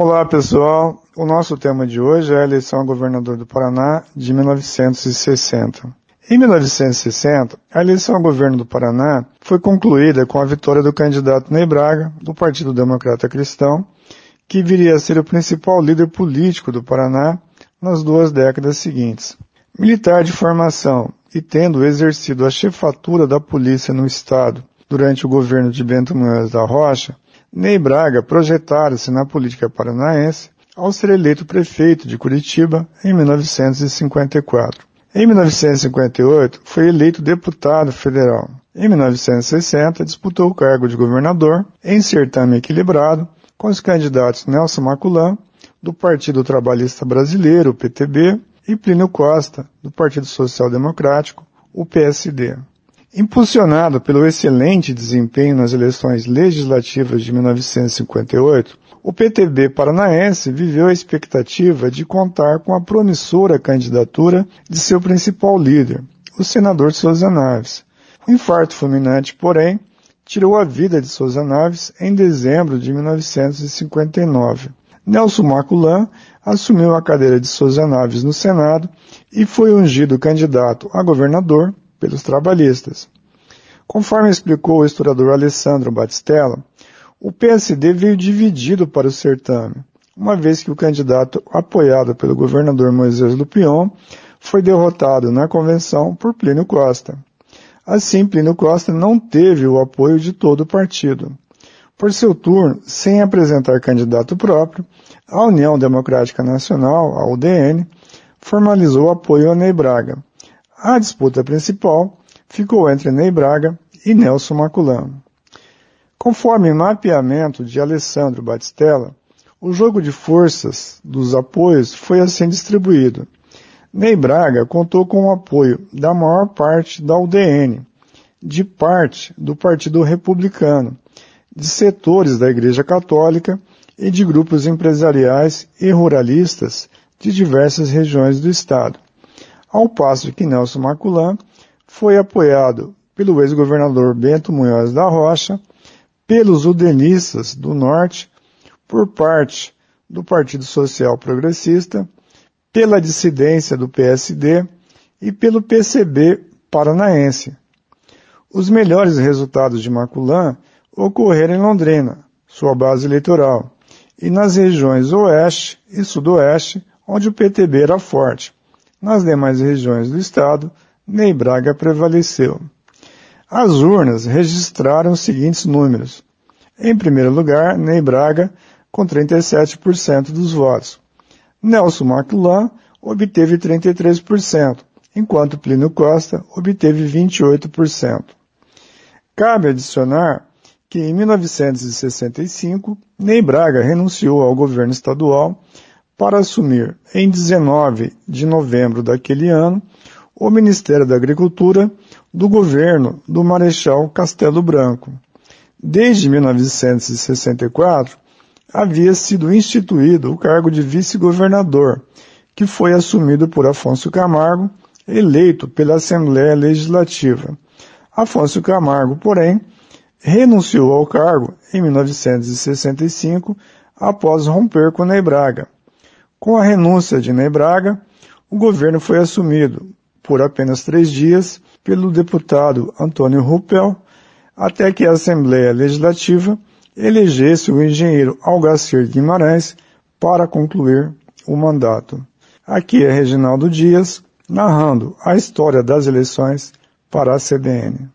Olá pessoal, o nosso tema de hoje é a eleição a governador do Paraná de 1960. Em 1960, a eleição ao governo do Paraná foi concluída com a vitória do candidato Ney Braga, do Partido Democrata Cristão, que viria a ser o principal líder político do Paraná nas duas décadas seguintes. Militar de formação e tendo exercido a chefatura da polícia no estado durante o governo de Bento Munhoz da Rocha, Ney Braga projetara-se na política paranaense ao ser eleito prefeito de Curitiba em 1954. Em 1958, foi eleito deputado federal. Em 1960, disputou o cargo de governador em certame equilibrado com os candidatos Nelson Maculan, do Partido Trabalhista Brasileiro, PTB, e Plínio Costa, do Partido Social Democrático, o PSD. Impulsionado pelo excelente desempenho nas eleições legislativas de 1958, o PTB paranaense viveu a expectativa de contar com a promissora candidatura de seu principal líder, o senador Souza Naves. O infarto fulminante, porém, tirou a vida de Souza Naves em dezembro de 1959. Nelson Maculan assumiu a cadeira de Souza Naves no Senado e foi ungido candidato a governador pelos trabalhistas. Conforme explicou o historiador Alessandro Batistella, o PSD veio dividido para o certame, uma vez que o candidato apoiado pelo governador Moisés Lupion foi derrotado na convenção por Plínio Costa. Assim, Plínio Costa não teve o apoio de todo o partido. Por seu turno, sem apresentar candidato próprio, a União Democrática Nacional, a UDN, formalizou apoio a Ney Braga, a disputa principal ficou entre Ney Braga e Nelson Maculano. Conforme mapeamento de Alessandro Batistella, o jogo de forças dos apoios foi assim distribuído. Ney Braga contou com o apoio da maior parte da UDN, de parte do Partido Republicano, de setores da Igreja Católica e de grupos empresariais e ruralistas de diversas regiões do Estado ao passo que Nelson Maculan foi apoiado pelo ex-governador Bento Munhoz da Rocha, pelos udenistas do Norte, por parte do Partido Social Progressista, pela dissidência do PSD e pelo PCB paranaense. Os melhores resultados de Maculan ocorreram em Londrina, sua base eleitoral, e nas regiões Oeste e Sudoeste, onde o PTB era forte. Nas demais regiões do estado, Ney Braga prevaleceu. As urnas registraram os seguintes números. Em primeiro lugar, Ney Braga, com 37% dos votos. Nelson Maclan obteve 33%, enquanto Plínio Costa obteve 28%. Cabe adicionar que em 1965, Ney Braga renunciou ao governo estadual para assumir, em 19 de novembro daquele ano, o Ministério da Agricultura do governo do Marechal Castelo Branco. Desde 1964, havia sido instituído o cargo de vice-governador, que foi assumido por Afonso Camargo, eleito pela Assembleia Legislativa. Afonso Camargo, porém, renunciou ao cargo em 1965 após romper com Ney Braga com a renúncia de Ney Braga, o governo foi assumido por apenas três dias pelo deputado Antônio Ruppel, até que a Assembleia Legislativa elegesse o engenheiro Algacir Guimarães para concluir o mandato. Aqui é Reginaldo Dias, narrando a história das eleições para a CBN.